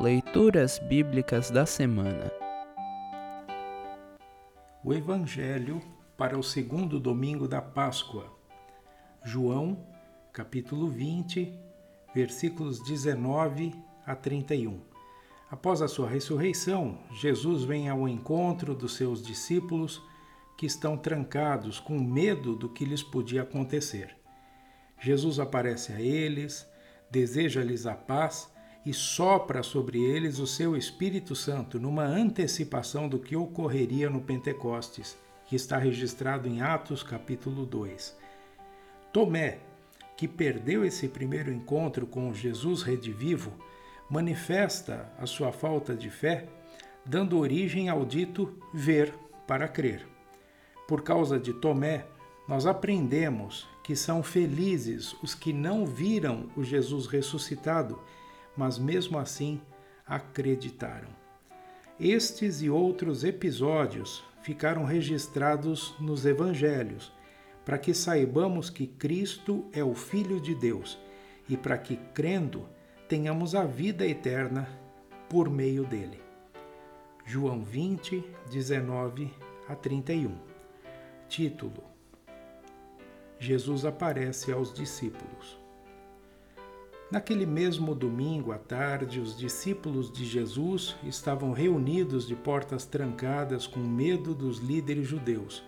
Leituras Bíblicas da Semana O Evangelho para o segundo domingo da Páscoa. João, capítulo 20, versículos 19 a 31. Após a sua ressurreição, Jesus vem ao encontro dos seus discípulos que estão trancados com medo do que lhes podia acontecer. Jesus aparece a eles, deseja-lhes a paz e sopra sobre eles o seu Espírito Santo, numa antecipação do que ocorreria no Pentecostes, que está registrado em Atos capítulo 2. Tomé, que perdeu esse primeiro encontro com Jesus redivivo, manifesta a sua falta de fé, dando origem ao dito ver para crer. Por causa de Tomé, nós aprendemos que são felizes os que não viram o Jesus ressuscitado mas mesmo assim acreditaram. Estes e outros episódios ficaram registrados nos evangelhos, para que saibamos que Cristo é o Filho de Deus e para que, crendo, tenhamos a vida eterna por meio dele. João 20, 19 a 31. Título: Jesus aparece aos discípulos. Naquele mesmo domingo à tarde, os discípulos de Jesus estavam reunidos de portas trancadas com medo dos líderes judeus.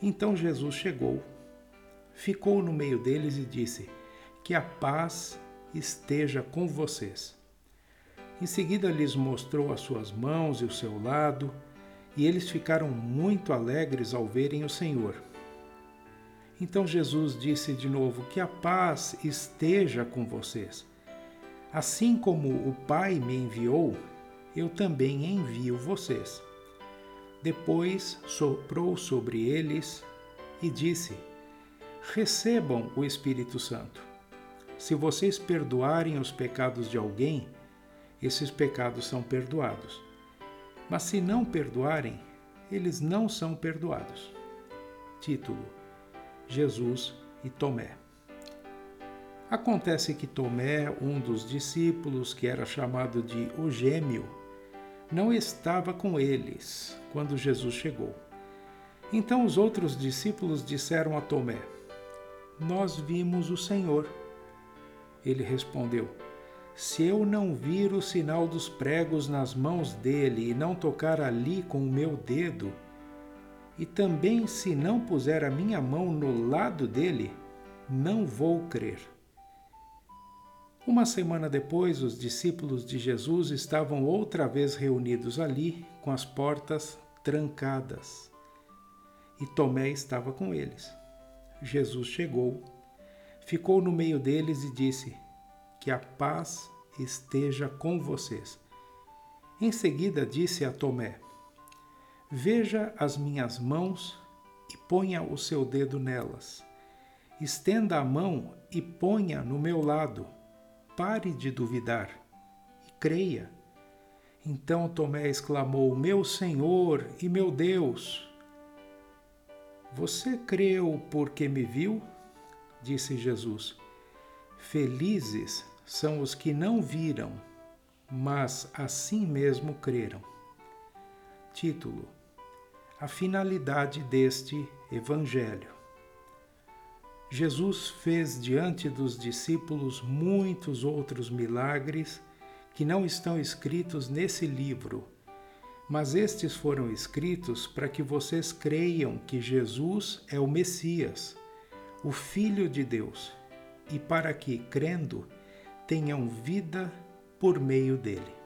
Então Jesus chegou, ficou no meio deles e disse: Que a paz esteja com vocês. Em seguida lhes mostrou as suas mãos e o seu lado, e eles ficaram muito alegres ao verem o Senhor. Então Jesus disse de novo: Que a paz esteja com vocês. Assim como o Pai me enviou, eu também envio vocês. Depois soprou sobre eles e disse: Recebam o Espírito Santo. Se vocês perdoarem os pecados de alguém, esses pecados são perdoados. Mas se não perdoarem, eles não são perdoados. Título Jesus e Tomé. Acontece que Tomé, um dos discípulos, que era chamado de o Gêmeo, não estava com eles quando Jesus chegou. Então os outros discípulos disseram a Tomé: Nós vimos o Senhor. Ele respondeu: Se eu não vir o sinal dos pregos nas mãos dele e não tocar ali com o meu dedo, e também se não puser a minha mão no lado dele, não vou crer. Uma semana depois, os discípulos de Jesus estavam outra vez reunidos ali, com as portas trancadas. E Tomé estava com eles. Jesus chegou, ficou no meio deles e disse: Que a paz esteja com vocês. Em seguida disse a Tomé: Veja as minhas mãos e ponha o seu dedo nelas. Estenda a mão e ponha no meu lado. Pare de duvidar e creia. Então Tomé exclamou: Meu Senhor e meu Deus! Você creu porque me viu? Disse Jesus. Felizes são os que não viram, mas assim mesmo creram. Título: A finalidade deste Evangelho. Jesus fez diante dos discípulos muitos outros milagres que não estão escritos nesse livro, mas estes foram escritos para que vocês creiam que Jesus é o Messias, o Filho de Deus, e para que, crendo, tenham vida por meio dele.